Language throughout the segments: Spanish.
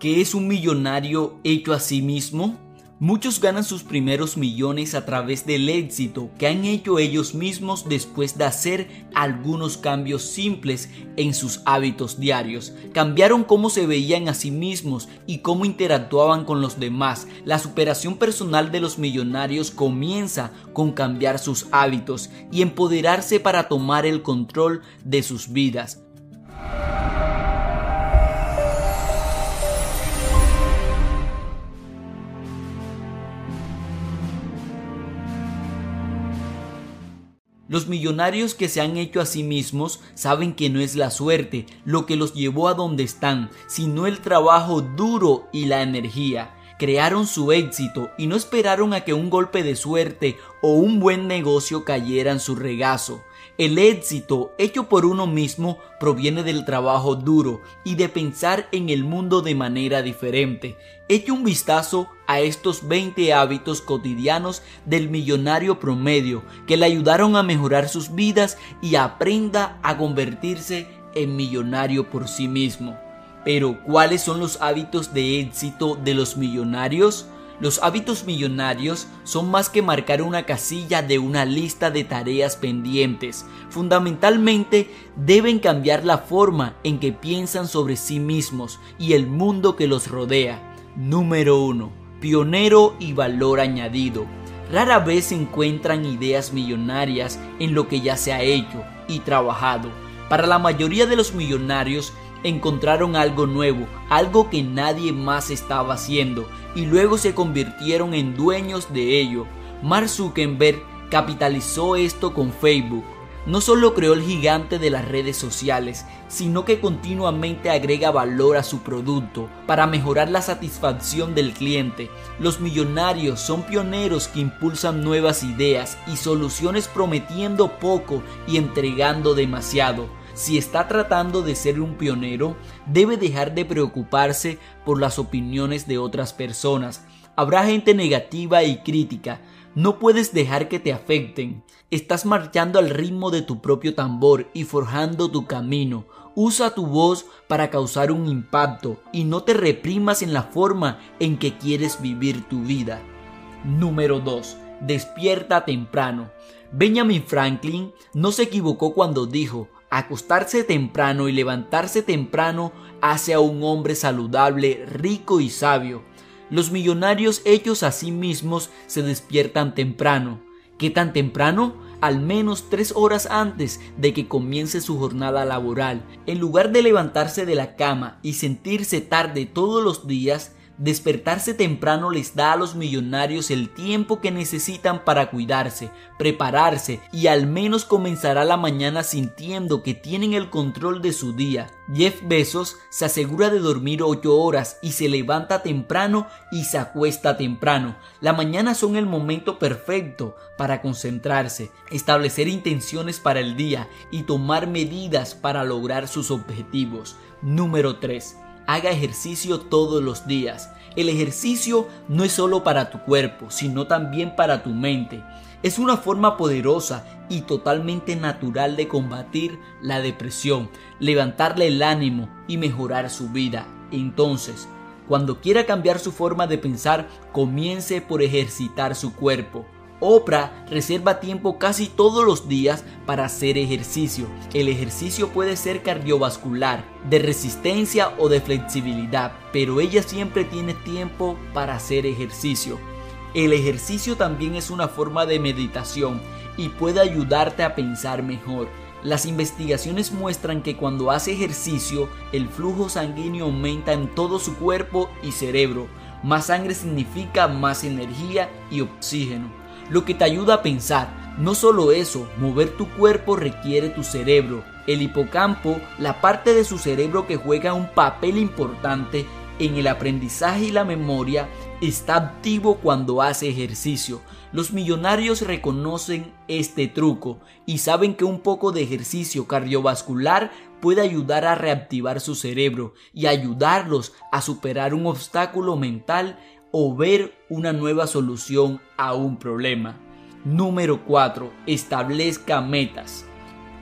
¿Qué es un millonario hecho a sí mismo? Muchos ganan sus primeros millones a través del éxito que han hecho ellos mismos después de hacer algunos cambios simples en sus hábitos diarios. Cambiaron cómo se veían a sí mismos y cómo interactuaban con los demás. La superación personal de los millonarios comienza con cambiar sus hábitos y empoderarse para tomar el control de sus vidas. Los millonarios que se han hecho a sí mismos saben que no es la suerte lo que los llevó a donde están, sino el trabajo duro y la energía. Crearon su éxito y no esperaron a que un golpe de suerte o un buen negocio cayera en su regazo. El éxito hecho por uno mismo proviene del trabajo duro y de pensar en el mundo de manera diferente. Eche un vistazo a estos 20 hábitos cotidianos del millonario promedio que le ayudaron a mejorar sus vidas y aprenda a convertirse en millonario por sí mismo. Pero, ¿cuáles son los hábitos de éxito de los millonarios? Los hábitos millonarios son más que marcar una casilla de una lista de tareas pendientes. Fundamentalmente deben cambiar la forma en que piensan sobre sí mismos y el mundo que los rodea. Número 1. Pionero y valor añadido. Rara vez se encuentran ideas millonarias en lo que ya se ha hecho y trabajado. Para la mayoría de los millonarios encontraron algo nuevo, algo que nadie más estaba haciendo y luego se convirtieron en dueños de ello. Mark Zuckerberg capitalizó esto con Facebook. No solo creó el gigante de las redes sociales, sino que continuamente agrega valor a su producto para mejorar la satisfacción del cliente. Los millonarios son pioneros que impulsan nuevas ideas y soluciones prometiendo poco y entregando demasiado. Si está tratando de ser un pionero, debe dejar de preocuparse por las opiniones de otras personas. Habrá gente negativa y crítica. No puedes dejar que te afecten. Estás marchando al ritmo de tu propio tambor y forjando tu camino. Usa tu voz para causar un impacto y no te reprimas en la forma en que quieres vivir tu vida. Número 2. Despierta temprano. Benjamin Franklin no se equivocó cuando dijo, acostarse temprano y levantarse temprano hace a un hombre saludable, rico y sabio. Los millonarios hechos a sí mismos se despiertan temprano. ¿Qué tan temprano? Al menos tres horas antes de que comience su jornada laboral. En lugar de levantarse de la cama y sentirse tarde todos los días, Despertarse temprano les da a los millonarios el tiempo que necesitan para cuidarse, prepararse y al menos comenzará la mañana sintiendo que tienen el control de su día. Jeff Bezos se asegura de dormir 8 horas y se levanta temprano y se acuesta temprano. La mañana son el momento perfecto para concentrarse, establecer intenciones para el día y tomar medidas para lograr sus objetivos. Número 3 haga ejercicio todos los días. El ejercicio no es solo para tu cuerpo, sino también para tu mente. Es una forma poderosa y totalmente natural de combatir la depresión, levantarle el ánimo y mejorar su vida. Entonces, cuando quiera cambiar su forma de pensar, comience por ejercitar su cuerpo. Oprah reserva tiempo casi todos los días para hacer ejercicio. El ejercicio puede ser cardiovascular, de resistencia o de flexibilidad, pero ella siempre tiene tiempo para hacer ejercicio. El ejercicio también es una forma de meditación y puede ayudarte a pensar mejor. Las investigaciones muestran que cuando hace ejercicio, el flujo sanguíneo aumenta en todo su cuerpo y cerebro. Más sangre significa más energía y oxígeno lo que te ayuda a pensar. No solo eso, mover tu cuerpo requiere tu cerebro. El hipocampo, la parte de su cerebro que juega un papel importante en el aprendizaje y la memoria, está activo cuando hace ejercicio. Los millonarios reconocen este truco y saben que un poco de ejercicio cardiovascular puede ayudar a reactivar su cerebro y ayudarlos a superar un obstáculo mental o ver una nueva solución a un problema. Número 4. Establezca metas.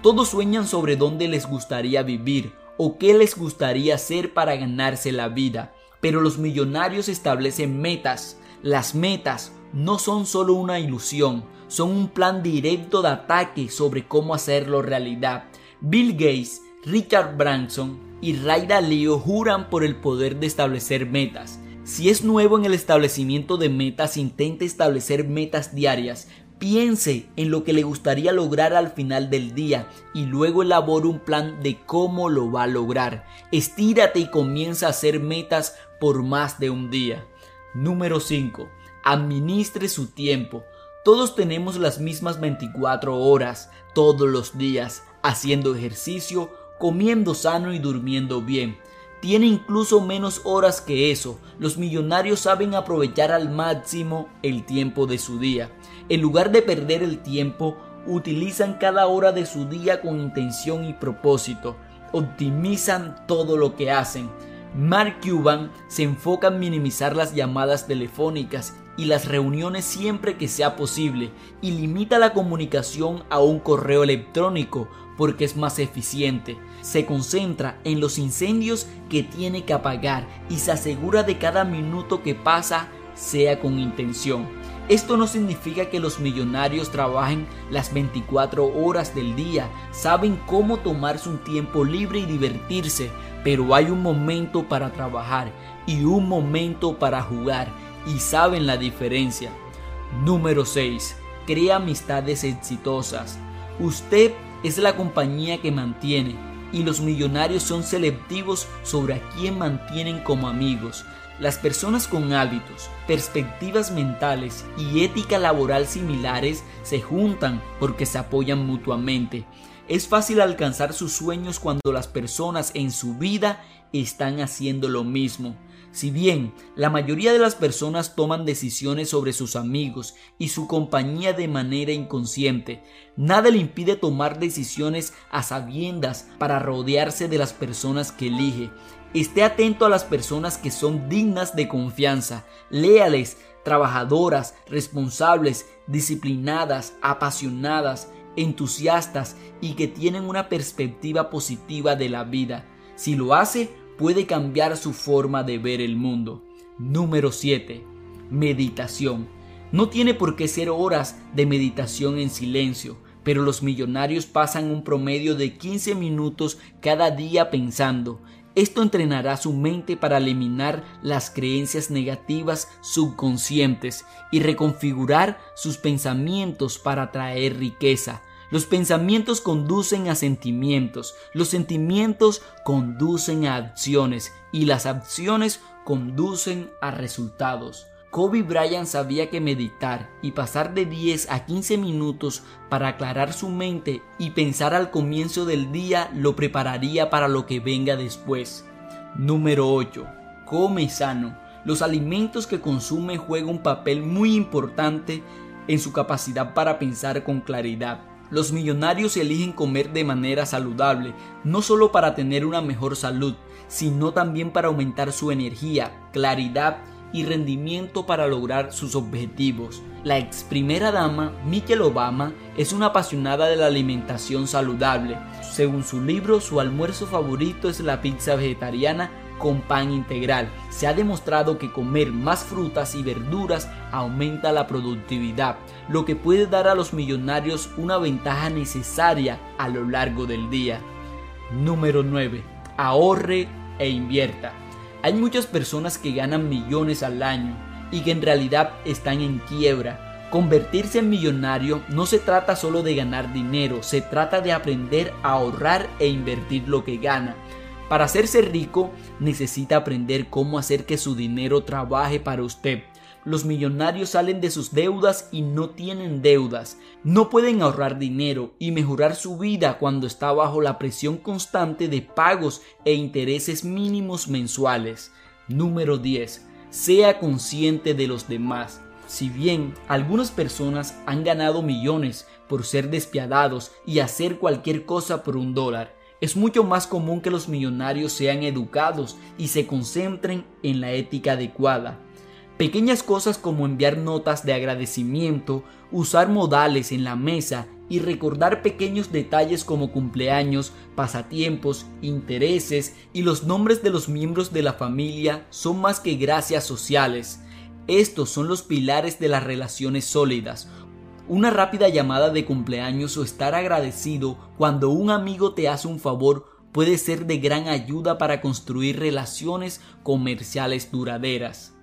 Todos sueñan sobre dónde les gustaría vivir o qué les gustaría hacer para ganarse la vida. pero los millonarios establecen metas. Las metas no son solo una ilusión, son un plan directo de ataque sobre cómo hacerlo realidad. Bill Gates, Richard Branson y Ray Dalio juran por el poder de establecer metas. Si es nuevo en el establecimiento de metas, intente establecer metas diarias. Piense en lo que le gustaría lograr al final del día y luego elabore un plan de cómo lo va a lograr. Estírate y comienza a hacer metas por más de un día. Número 5. Administre su tiempo. Todos tenemos las mismas 24 horas, todos los días, haciendo ejercicio, comiendo sano y durmiendo bien. Tiene incluso menos horas que eso. Los millonarios saben aprovechar al máximo el tiempo de su día. En lugar de perder el tiempo, utilizan cada hora de su día con intención y propósito. Optimizan todo lo que hacen. Mark Cuban se enfoca en minimizar las llamadas telefónicas y las reuniones siempre que sea posible y limita la comunicación a un correo electrónico porque es más eficiente. Se concentra en los incendios que tiene que apagar y se asegura de cada minuto que pasa sea con intención. Esto no significa que los millonarios trabajen las 24 horas del día, saben cómo tomarse un tiempo libre y divertirse, pero hay un momento para trabajar y un momento para jugar y saben la diferencia. Número 6. Crea amistades exitosas. Usted es la compañía que mantiene y los millonarios son selectivos sobre a quién mantienen como amigos. Las personas con hábitos, perspectivas mentales y ética laboral similares se juntan porque se apoyan mutuamente. Es fácil alcanzar sus sueños cuando las personas en su vida están haciendo lo mismo. Si bien la mayoría de las personas toman decisiones sobre sus amigos y su compañía de manera inconsciente, nada le impide tomar decisiones a sabiendas para rodearse de las personas que elige. Esté atento a las personas que son dignas de confianza, léales, trabajadoras, responsables, disciplinadas, apasionadas, entusiastas y que tienen una perspectiva positiva de la vida. Si lo hace, puede cambiar su forma de ver el mundo. Número 7. Meditación. No tiene por qué ser horas de meditación en silencio, pero los millonarios pasan un promedio de 15 minutos cada día pensando. Esto entrenará su mente para eliminar las creencias negativas subconscientes y reconfigurar sus pensamientos para atraer riqueza, los pensamientos conducen a sentimientos, los sentimientos conducen a acciones y las acciones conducen a resultados. Kobe Bryant sabía que meditar y pasar de 10 a 15 minutos para aclarar su mente y pensar al comienzo del día lo prepararía para lo que venga después. Número 8. Come sano. Los alimentos que consume juegan un papel muy importante en su capacidad para pensar con claridad. Los millonarios eligen comer de manera saludable, no solo para tener una mejor salud, sino también para aumentar su energía, claridad y rendimiento para lograr sus objetivos. La ex primera dama, Michelle Obama, es una apasionada de la alimentación saludable. Según su libro, su almuerzo favorito es la pizza vegetariana con pan integral. Se ha demostrado que comer más frutas y verduras aumenta la productividad, lo que puede dar a los millonarios una ventaja necesaria a lo largo del día. Número 9. Ahorre e invierta. Hay muchas personas que ganan millones al año y que en realidad están en quiebra. Convertirse en millonario no se trata solo de ganar dinero, se trata de aprender a ahorrar e invertir lo que gana. Para hacerse rico necesita aprender cómo hacer que su dinero trabaje para usted. Los millonarios salen de sus deudas y no tienen deudas. No pueden ahorrar dinero y mejorar su vida cuando está bajo la presión constante de pagos e intereses mínimos mensuales. Número 10. Sea consciente de los demás. Si bien algunas personas han ganado millones por ser despiadados y hacer cualquier cosa por un dólar, es mucho más común que los millonarios sean educados y se concentren en la ética adecuada. Pequeñas cosas como enviar notas de agradecimiento, usar modales en la mesa y recordar pequeños detalles como cumpleaños, pasatiempos, intereses y los nombres de los miembros de la familia son más que gracias sociales. Estos son los pilares de las relaciones sólidas. Una rápida llamada de cumpleaños o estar agradecido cuando un amigo te hace un favor puede ser de gran ayuda para construir relaciones comerciales duraderas.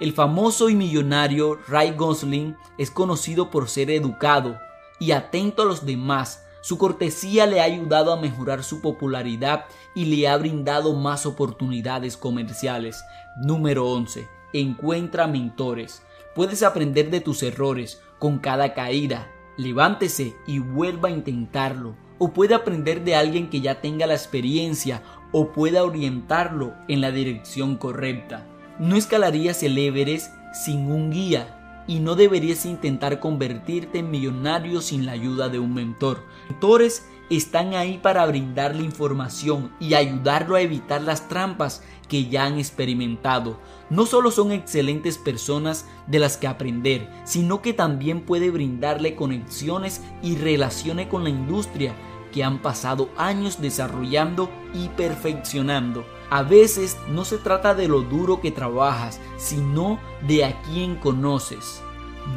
El famoso y millonario Ray Gosling es conocido por ser educado y atento a los demás. Su cortesía le ha ayudado a mejorar su popularidad y le ha brindado más oportunidades comerciales. Número 11. Encuentra mentores. Puedes aprender de tus errores con cada caída. Levántese y vuelva a intentarlo. O puede aprender de alguien que ya tenga la experiencia o pueda orientarlo en la dirección correcta. No escalarías el Everest sin un guía y no deberías intentar convertirte en millonario sin la ayuda de un mentor. Mentores están ahí para brindarle información y ayudarlo a evitar las trampas que ya han experimentado. No solo son excelentes personas de las que aprender, sino que también puede brindarle conexiones y relaciones con la industria que han pasado años desarrollando y perfeccionando. A veces no se trata de lo duro que trabajas, sino de a quién conoces.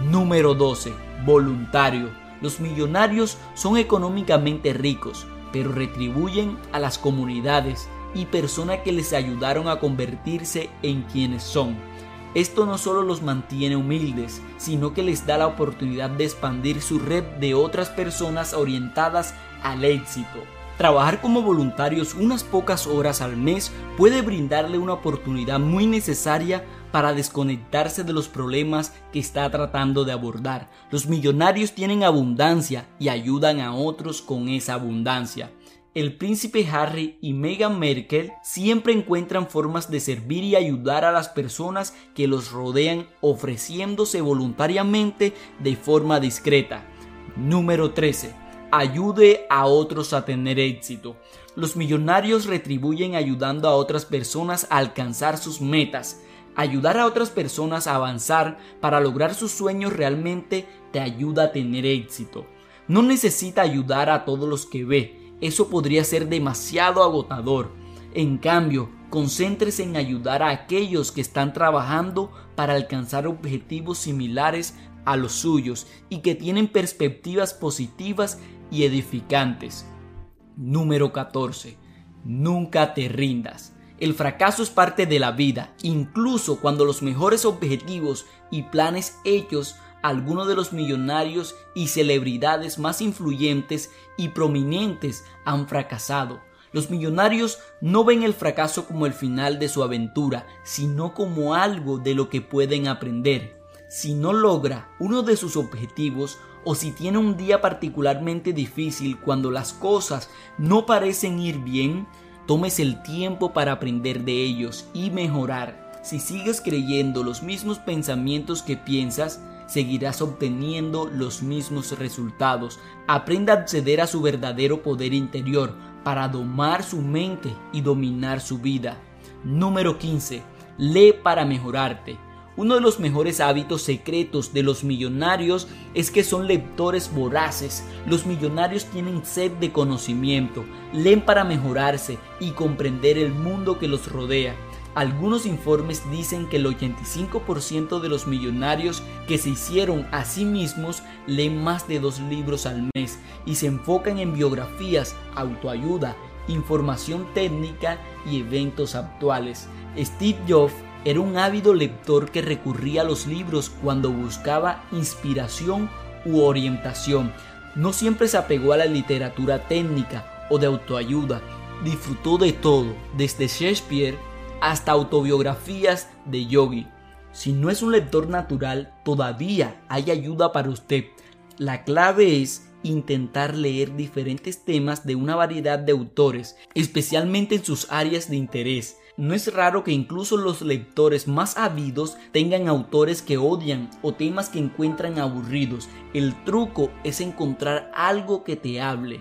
Número 12. Voluntario. Los millonarios son económicamente ricos, pero retribuyen a las comunidades y personas que les ayudaron a convertirse en quienes son. Esto no solo los mantiene humildes, sino que les da la oportunidad de expandir su red de otras personas orientadas al éxito. Trabajar como voluntarios unas pocas horas al mes puede brindarle una oportunidad muy necesaria para desconectarse de los problemas que está tratando de abordar. Los millonarios tienen abundancia y ayudan a otros con esa abundancia. El príncipe Harry y Meghan Merkel siempre encuentran formas de servir y ayudar a las personas que los rodean ofreciéndose voluntariamente de forma discreta. Número 13 ayude a otros a tener éxito. Los millonarios retribuyen ayudando a otras personas a alcanzar sus metas. Ayudar a otras personas a avanzar para lograr sus sueños realmente te ayuda a tener éxito. No necesita ayudar a todos los que ve, eso podría ser demasiado agotador. En cambio, concéntrese en ayudar a aquellos que están trabajando para alcanzar objetivos similares a los suyos y que tienen perspectivas positivas y edificantes. Número 14. Nunca te rindas. El fracaso es parte de la vida, incluso cuando los mejores objetivos y planes hechos algunos de los millonarios y celebridades más influyentes y prominentes han fracasado. Los millonarios no ven el fracaso como el final de su aventura, sino como algo de lo que pueden aprender. Si no logra uno de sus objetivos, o si tiene un día particularmente difícil cuando las cosas no parecen ir bien, tomes el tiempo para aprender de ellos y mejorar. Si sigues creyendo los mismos pensamientos que piensas, seguirás obteniendo los mismos resultados. Aprenda a acceder a su verdadero poder interior para domar su mente y dominar su vida. Número 15. Lee para mejorarte. Uno de los mejores hábitos secretos de los millonarios es que son lectores voraces. Los millonarios tienen sed de conocimiento, leen para mejorarse y comprender el mundo que los rodea. Algunos informes dicen que el 85% de los millonarios que se hicieron a sí mismos leen más de dos libros al mes y se enfocan en biografías, autoayuda, información técnica y eventos actuales. Steve Jobs era un ávido lector que recurría a los libros cuando buscaba inspiración u orientación. No siempre se apegó a la literatura técnica o de autoayuda. Disfrutó de todo, desde Shakespeare hasta autobiografías de yogi. Si no es un lector natural, todavía hay ayuda para usted. La clave es intentar leer diferentes temas de una variedad de autores, especialmente en sus áreas de interés. No es raro que incluso los lectores más ávidos tengan autores que odian o temas que encuentran aburridos. El truco es encontrar algo que te hable.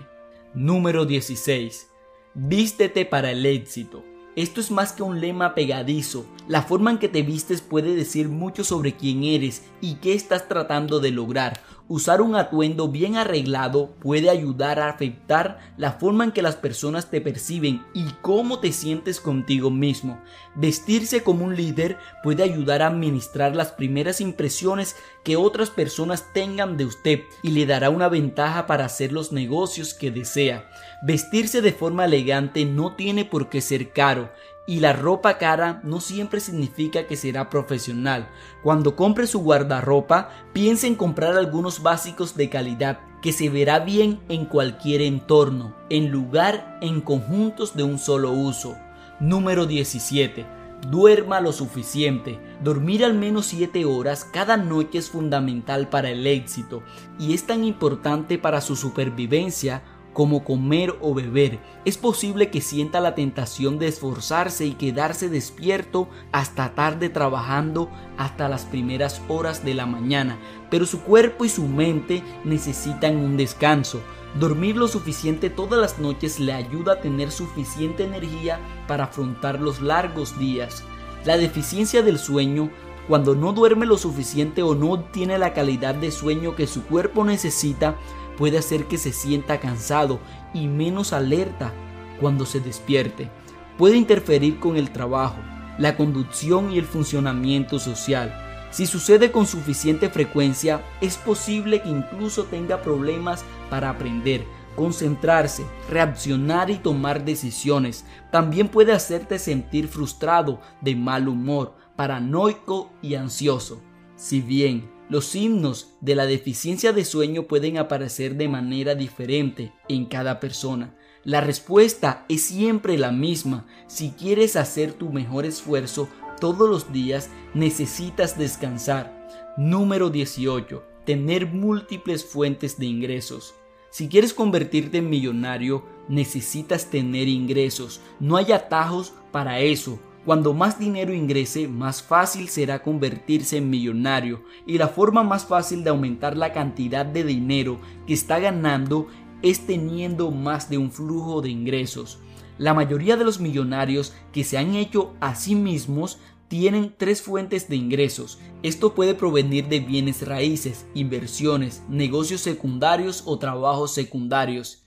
Número 16. Vístete para el éxito. Esto es más que un lema pegadizo. La forma en que te vistes puede decir mucho sobre quién eres y qué estás tratando de lograr. Usar un atuendo bien arreglado puede ayudar a afectar la forma en que las personas te perciben y cómo te sientes contigo mismo. Vestirse como un líder puede ayudar a administrar las primeras impresiones que otras personas tengan de usted y le dará una ventaja para hacer los negocios que desea. Vestirse de forma elegante no tiene por qué ser caro y la ropa cara no siempre significa que será profesional. Cuando compre su guardarropa, piense en comprar algunos básicos de calidad que se verá bien en cualquier entorno, en lugar en conjuntos de un solo uso. Número 17. Duerma lo suficiente. Dormir al menos 7 horas cada noche es fundamental para el éxito y es tan importante para su supervivencia como comer o beber. Es posible que sienta la tentación de esforzarse y quedarse despierto hasta tarde trabajando hasta las primeras horas de la mañana, pero su cuerpo y su mente necesitan un descanso. Dormir lo suficiente todas las noches le ayuda a tener suficiente energía para afrontar los largos días. La deficiencia del sueño cuando no duerme lo suficiente o no tiene la calidad de sueño que su cuerpo necesita, puede hacer que se sienta cansado y menos alerta cuando se despierte. Puede interferir con el trabajo, la conducción y el funcionamiento social. Si sucede con suficiente frecuencia, es posible que incluso tenga problemas para aprender, concentrarse, reaccionar y tomar decisiones. También puede hacerte sentir frustrado, de mal humor, paranoico y ansioso. Si bien los signos de la deficiencia de sueño pueden aparecer de manera diferente en cada persona. La respuesta es siempre la misma. Si quieres hacer tu mejor esfuerzo todos los días, necesitas descansar. Número 18. Tener múltiples fuentes de ingresos. Si quieres convertirte en millonario, necesitas tener ingresos. No hay atajos para eso. Cuando más dinero ingrese, más fácil será convertirse en millonario y la forma más fácil de aumentar la cantidad de dinero que está ganando es teniendo más de un flujo de ingresos. La mayoría de los millonarios que se han hecho a sí mismos tienen tres fuentes de ingresos. Esto puede provenir de bienes raíces, inversiones, negocios secundarios o trabajos secundarios.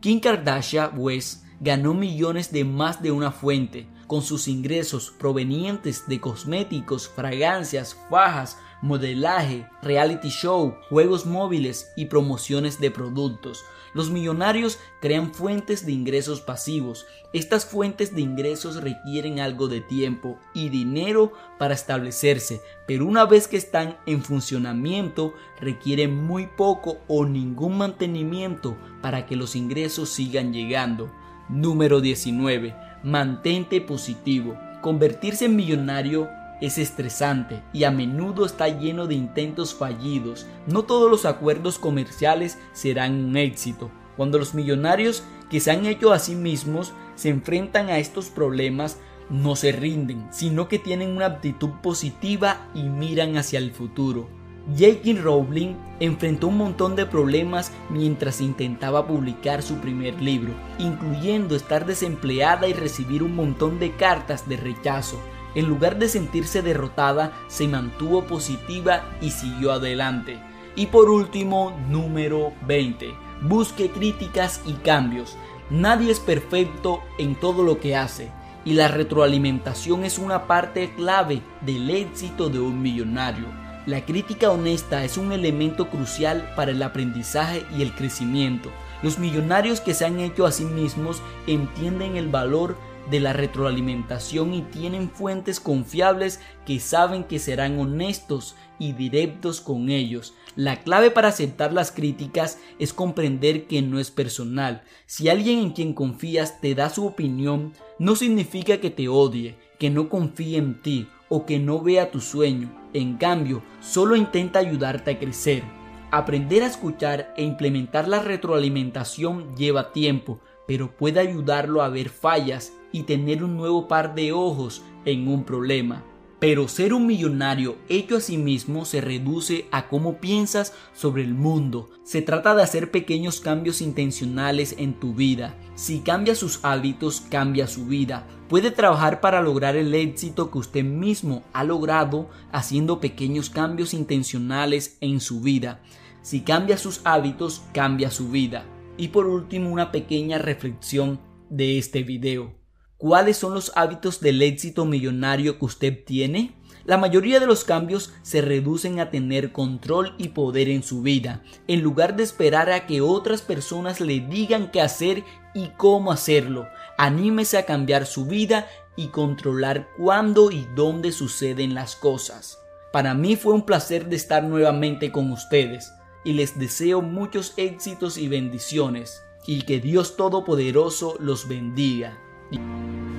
Kim Kardashian West ganó millones de más de una fuente con sus ingresos provenientes de cosméticos, fragancias, fajas, modelaje, reality show, juegos móviles y promociones de productos. Los millonarios crean fuentes de ingresos pasivos. Estas fuentes de ingresos requieren algo de tiempo y dinero para establecerse, pero una vez que están en funcionamiento requieren muy poco o ningún mantenimiento para que los ingresos sigan llegando. Número 19 Mantente positivo. Convertirse en millonario es estresante y a menudo está lleno de intentos fallidos. No todos los acuerdos comerciales serán un éxito. Cuando los millonarios que se han hecho a sí mismos se enfrentan a estos problemas, no se rinden, sino que tienen una actitud positiva y miran hacia el futuro. J.K. Rowling enfrentó un montón de problemas mientras intentaba publicar su primer libro, incluyendo estar desempleada y recibir un montón de cartas de rechazo. En lugar de sentirse derrotada, se mantuvo positiva y siguió adelante. Y por último, número 20. Busque críticas y cambios. Nadie es perfecto en todo lo que hace y la retroalimentación es una parte clave del éxito de un millonario. La crítica honesta es un elemento crucial para el aprendizaje y el crecimiento. Los millonarios que se han hecho a sí mismos entienden el valor de la retroalimentación y tienen fuentes confiables que saben que serán honestos y directos con ellos. La clave para aceptar las críticas es comprender que no es personal. Si alguien en quien confías te da su opinión, no significa que te odie, que no confíe en ti o que no vea tu sueño. En cambio, solo intenta ayudarte a crecer. Aprender a escuchar e implementar la retroalimentación lleva tiempo, pero puede ayudarlo a ver fallas y tener un nuevo par de ojos en un problema. Pero ser un millonario hecho a sí mismo se reduce a cómo piensas sobre el mundo. Se trata de hacer pequeños cambios intencionales en tu vida. Si cambia sus hábitos, cambia su vida. Puede trabajar para lograr el éxito que usted mismo ha logrado haciendo pequeños cambios intencionales en su vida. Si cambia sus hábitos, cambia su vida. Y por último, una pequeña reflexión de este video. ¿Cuáles son los hábitos del éxito millonario que usted tiene? La mayoría de los cambios se reducen a tener control y poder en su vida, en lugar de esperar a que otras personas le digan qué hacer y cómo hacerlo. Anímese a cambiar su vida y controlar cuándo y dónde suceden las cosas. Para mí fue un placer de estar nuevamente con ustedes y les deseo muchos éxitos y bendiciones y que Dios Todopoderoso los bendiga. 이.